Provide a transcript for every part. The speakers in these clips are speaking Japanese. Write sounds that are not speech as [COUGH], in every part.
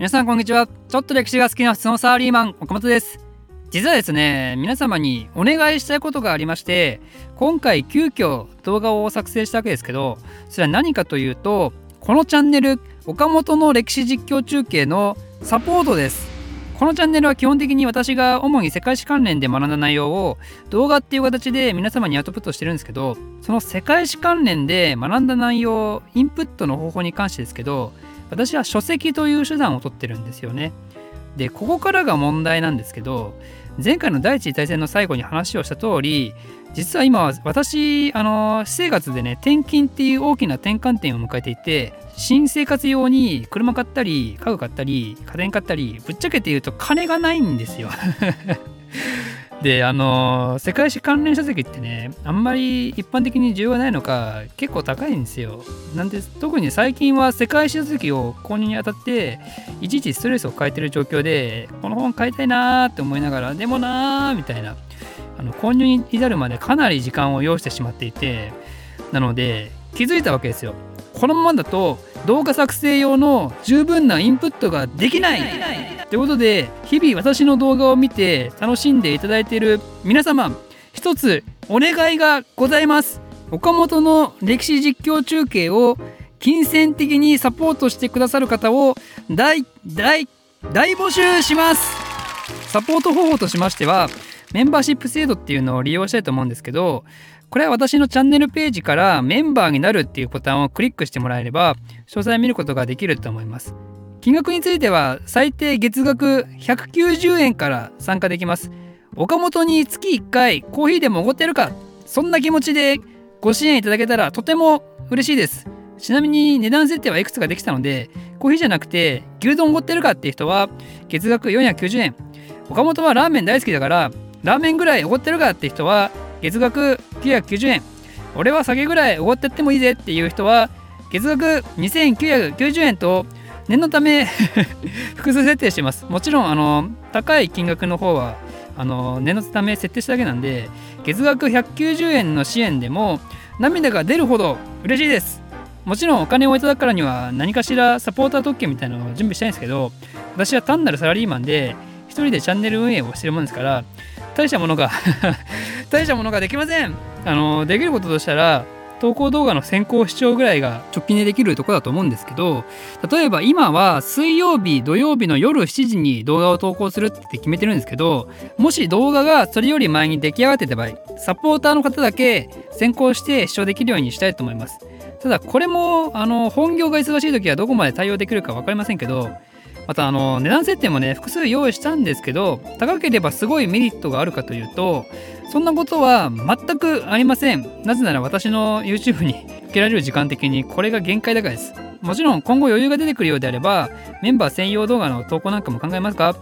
皆さんこんにちは。ちょっと歴史が好きな普通のサラリーマン岡本です。実はですね皆様にお願いしたいことがありまして今回急遽動画を作成したわけですけどそれは何かというとこのチャンネル岡本の歴史実況中継のサポートです。このチャンネルは基本的に私が主に世界史関連で学んだ内容を動画っていう形で皆様にアウトプットしてるんですけどその世界史関連で学んだ内容インプットの方法に関してですけど私は書籍という手段を取ってるんですよね。でここからが問題なんですけど前回の第一次大戦の最後に話をした通り実は今私あの私生活でね転勤っていう大きな転換点を迎えていて新生活用に車買ったり家具買ったり家電買ったりぶっちゃけて言うと金がないんですよであの世界史関連書籍ってねあんまり一般的に需要がないのか結構高いんですよ。なんで特に最近は世界史書籍を購入にあたっていちいちストレスを抱えてる状況でこの本買いたいなーって思いながらでもなーみたいなあの購入に至るまでかなり時間を要してしまっていてなので気づいたわけですよ。このままだと動画作成用の十分なインプットができない。ということで日々私の動画を見て楽しんでいただいている皆様一つお願いがございます。岡本の歴史実況中継を金銭的にサポートしてくださる方を大大大募集します。サポート方法としましてはメンバーシップ制度っていうのを利用したいと思うんですけどこれは私のチャンネルページからメンバーになるっていうボタンをクリックしてもらえれば詳細を見ることができると思います。金額については最低月額190円から参加できます。岡本に月1回コーヒーでもおごってるかそんな気持ちでご支援いただけたらとても嬉しいです。ちなみに値段設定はいくつかできたのでコーヒーじゃなくて牛丼おごってるかっていう人は月額490円。岡本はラーメン大好きだからラーメンぐらいおごってるかって人は月額990円。俺は酒ぐらいおごってってもいいぜっていう人は月額2990円と念のため [LAUGHS] 複数設定してます。もちろんあの高い金額の方はあの念のため設定しただけなんで月額190円の支援でも涙が出るほど嬉しいです。もちろんお金をいただくからには何かしらサポーター特権みたいなのを準備したいんですけど私は単なるサラリーマンで一人でチャンネル運営をしてるもんですから大したものが大したものができません。あのできることとしたら投稿動画の先行視聴ぐらいが直近でできるとこだと思うんですけど例えば今は水曜日土曜日の夜7時に動画を投稿するって決めてるんですけどもし動画がそれより前に出来上がってた場合サポーターの方だけ先行して視聴できるようにしたいと思います。ただこれもあの本業が忙しい時はどこまで対応できるか分かりませんけどまたあの値段設定もね複数用意したんですけど高ければすごいメリットがあるかというとそんなことは全くありません。なぜなら私の YouTube に [LAUGHS] 受けられる時間的にこれが限界だからです。もちろん今後余裕が出てくるようであればメンバー専用動画の投稿なんかも考えますが、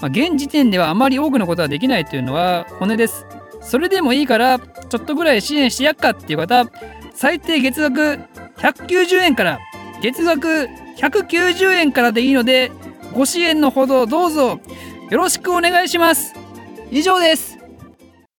まあ、現時点ではあまり多くのことはできないというのは本音です。それでもいいからちょっとぐらい支援してやっかっていう方最低月額190円から月額190円からでいいのでご支援のほどどうぞよろしくお願いします。以上です。